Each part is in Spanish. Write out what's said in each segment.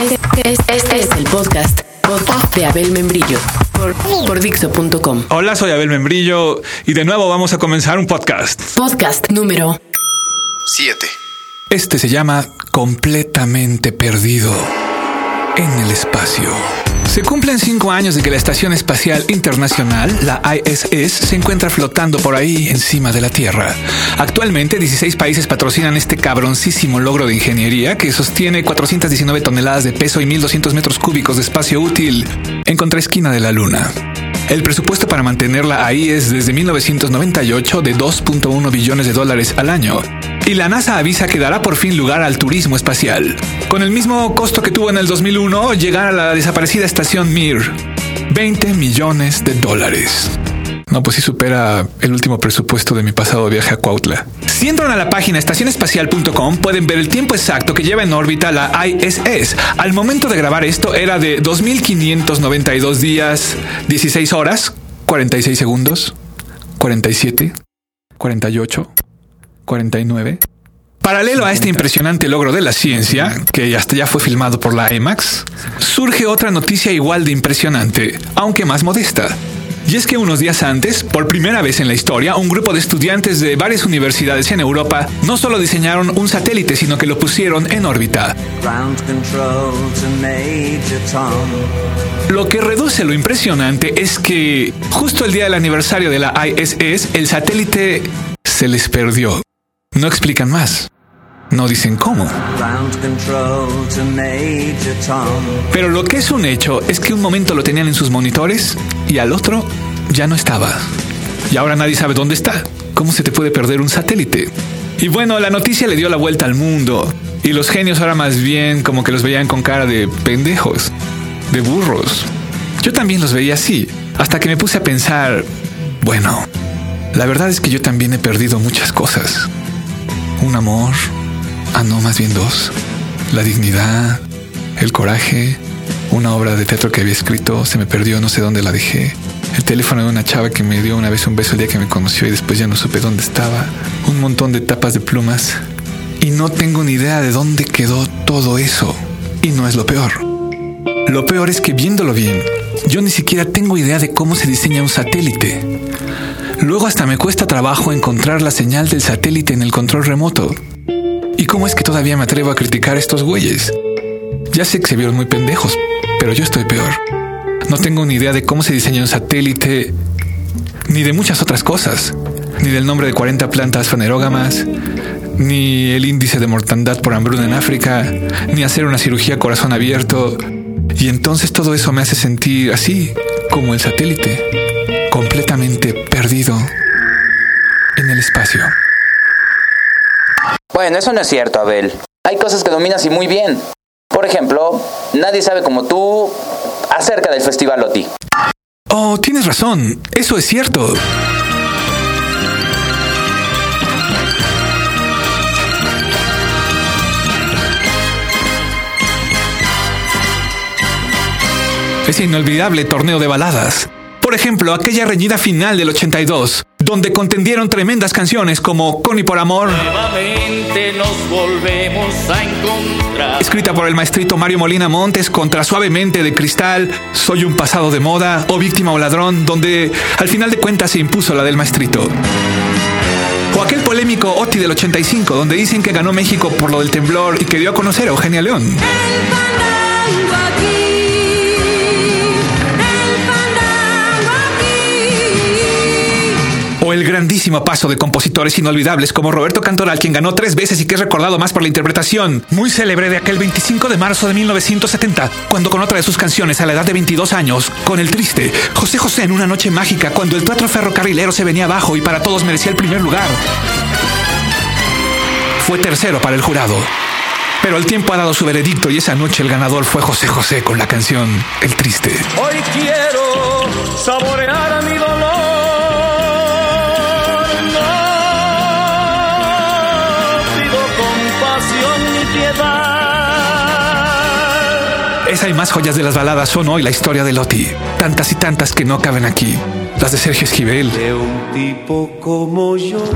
Este, este es el podcast, podcast de Abel Membrillo por, por Dixo.com. Hola, soy Abel Membrillo y de nuevo vamos a comenzar un podcast. Podcast número 7. Este se llama Completamente Perdido en el Espacio. Se cumplen cinco años de que la Estación Espacial Internacional, la ISS, se encuentra flotando por ahí encima de la Tierra. Actualmente, 16 países patrocinan este cabroncísimo logro de ingeniería que sostiene 419 toneladas de peso y 1.200 metros cúbicos de espacio útil en contraesquina de la Luna. El presupuesto para mantenerla ahí es desde 1998 de 2.1 billones de dólares al año. Y la NASA avisa que dará por fin lugar al turismo espacial, con el mismo costo que tuvo en el 2001 llegar a la desaparecida estación Mir. 20 millones de dólares. No, pues sí supera el último presupuesto de mi pasado viaje a Cuautla. Si entran a la página estacionespacial.com pueden ver el tiempo exacto que lleva en órbita la ISS. Al momento de grabar esto era de 2.592 días, 16 horas, 46 segundos, 47, 48, 49. Paralelo a este impresionante logro de la ciencia, que hasta ya fue filmado por la IMAX, surge otra noticia igual de impresionante, aunque más modesta. Y es que unos días antes, por primera vez en la historia, un grupo de estudiantes de varias universidades en Europa no solo diseñaron un satélite, sino que lo pusieron en órbita. Lo que reduce lo impresionante es que justo el día del aniversario de la ISS, el satélite se les perdió. No explican más. No dicen cómo. Pero lo que es un hecho es que un momento lo tenían en sus monitores y al otro ya no estaba. Y ahora nadie sabe dónde está. ¿Cómo se te puede perder un satélite? Y bueno, la noticia le dio la vuelta al mundo. Y los genios ahora más bien como que los veían con cara de pendejos, de burros. Yo también los veía así, hasta que me puse a pensar, bueno, la verdad es que yo también he perdido muchas cosas. Un amor, Ah, no, más bien dos. La dignidad, el coraje, una obra de teatro que había escrito, se me perdió, no sé dónde la dejé. El teléfono de una chava que me dio una vez un beso el día que me conoció y después ya no supe dónde estaba. Un montón de tapas de plumas. Y no tengo ni idea de dónde quedó todo eso. Y no es lo peor. Lo peor es que viéndolo bien, yo ni siquiera tengo idea de cómo se diseña un satélite. Luego hasta me cuesta trabajo encontrar la señal del satélite en el control remoto. ¿Y cómo es que todavía me atrevo a criticar a estos güeyes? Ya sé que se vieron muy pendejos, pero yo estoy peor. No tengo ni idea de cómo se diseña un satélite, ni de muchas otras cosas, ni del nombre de 40 plantas fanerógamas, ni el índice de mortandad por hambruna en África, ni hacer una cirugía corazón abierto. Y entonces todo eso me hace sentir así, como el satélite, completamente perdido en el espacio. Bueno, eso no es cierto, Abel. Hay cosas que dominas y muy bien. Por ejemplo, nadie sabe como tú acerca del Festival OTI. Oh, tienes razón. Eso es cierto. Ese inolvidable torneo de baladas. Por ejemplo, aquella reñida final del 82, donde contendieron tremendas canciones como Connie por Amor, Nuevamente nos volvemos a encontrar. escrita por el maestrito Mario Molina Montes contra Suavemente de Cristal, Soy un pasado de moda o Víctima o Ladrón, donde al final de cuentas se impuso la del maestrito. O aquel polémico OTI del 85, donde dicen que ganó México por lo del temblor y que dio a conocer a Eugenia León. El grandísimo paso de compositores inolvidables como Roberto Cantoral, quien ganó tres veces y que es recordado más por la interpretación muy célebre de aquel 25 de marzo de 1970, cuando con otra de sus canciones a la edad de 22 años, con el triste José José en una noche mágica, cuando el teatro ferrocarrilero se venía abajo y para todos merecía el primer lugar. Fue tercero para el jurado. Pero el tiempo ha dado su veredicto y esa noche el ganador fue José José con la canción El Triste. Hoy quiero saborear mi dolor. esa y más joyas de las baladas son hoy la historia de Lotti. Tantas y tantas que no caben aquí. Las de Sergio Esquivel. De un tipo como yo.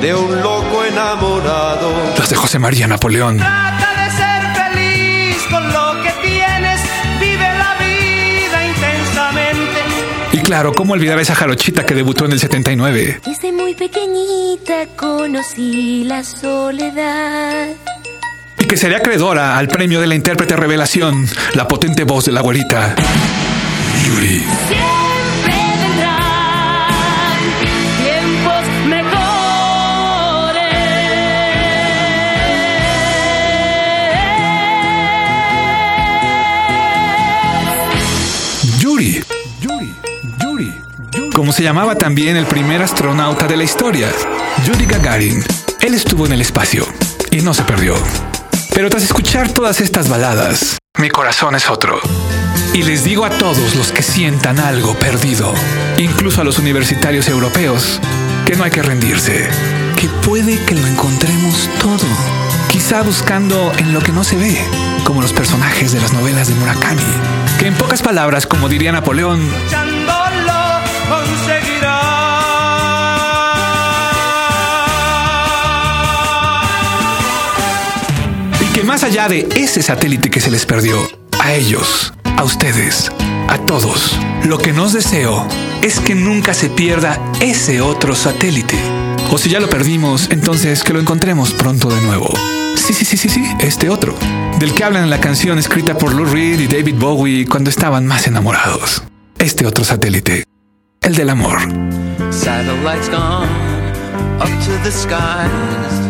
De un loco enamorado. Las de José María Napoleón. Trata de ser feliz con lo que tienes. Vive la vida intensamente. Y claro, ¿cómo olvidar esa jarochita que debutó en el 79? Desde muy pequeñita conocí la soledad. Y que sería acreedora al premio de la intérprete revelación, la potente voz de la güerita. Yuri. Siempre vendrán tiempos mejores. Yuri. Yuri. Yuri. Como se llamaba también el primer astronauta de la historia, Yuri Gagarin. Él estuvo en el espacio y no se perdió. Pero tras escuchar todas estas baladas, mi corazón es otro. Y les digo a todos los que sientan algo perdido, incluso a los universitarios europeos, que no hay que rendirse, que puede que lo encontremos todo. Quizá buscando en lo que no se ve, como los personajes de las novelas de Murakami, que en pocas palabras, como diría Napoleón, de ese satélite que se les perdió, a ellos, a ustedes, a todos, lo que nos deseo es que nunca se pierda ese otro satélite. O si ya lo perdimos, entonces que lo encontremos pronto de nuevo. Sí, sí, sí, sí, sí, este otro, del que hablan en la canción escrita por Lou Reed y David Bowie cuando estaban más enamorados. Este otro satélite, el del amor. Satellites gone up to the.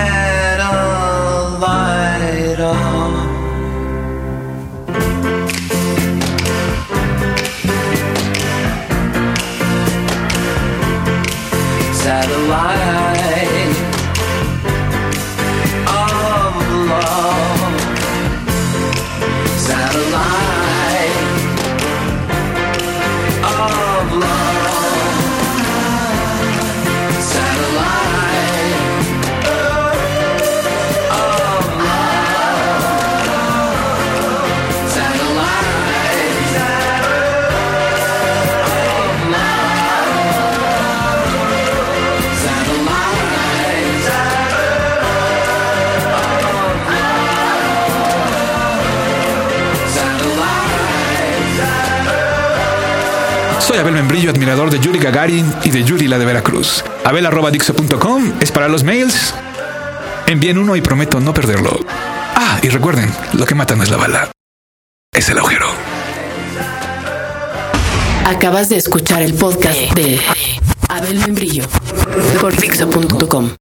Satellite Abel Membrillo, admirador de Yuri Gagarin y de Yuri la de Veracruz. Abel.dixo.com es para los mails. Envíen uno y prometo no perderlo. Ah, y recuerden, lo que mata no es la bala, es el agujero. Acabas de escuchar el podcast de Abel Membrillo por Dixo.com.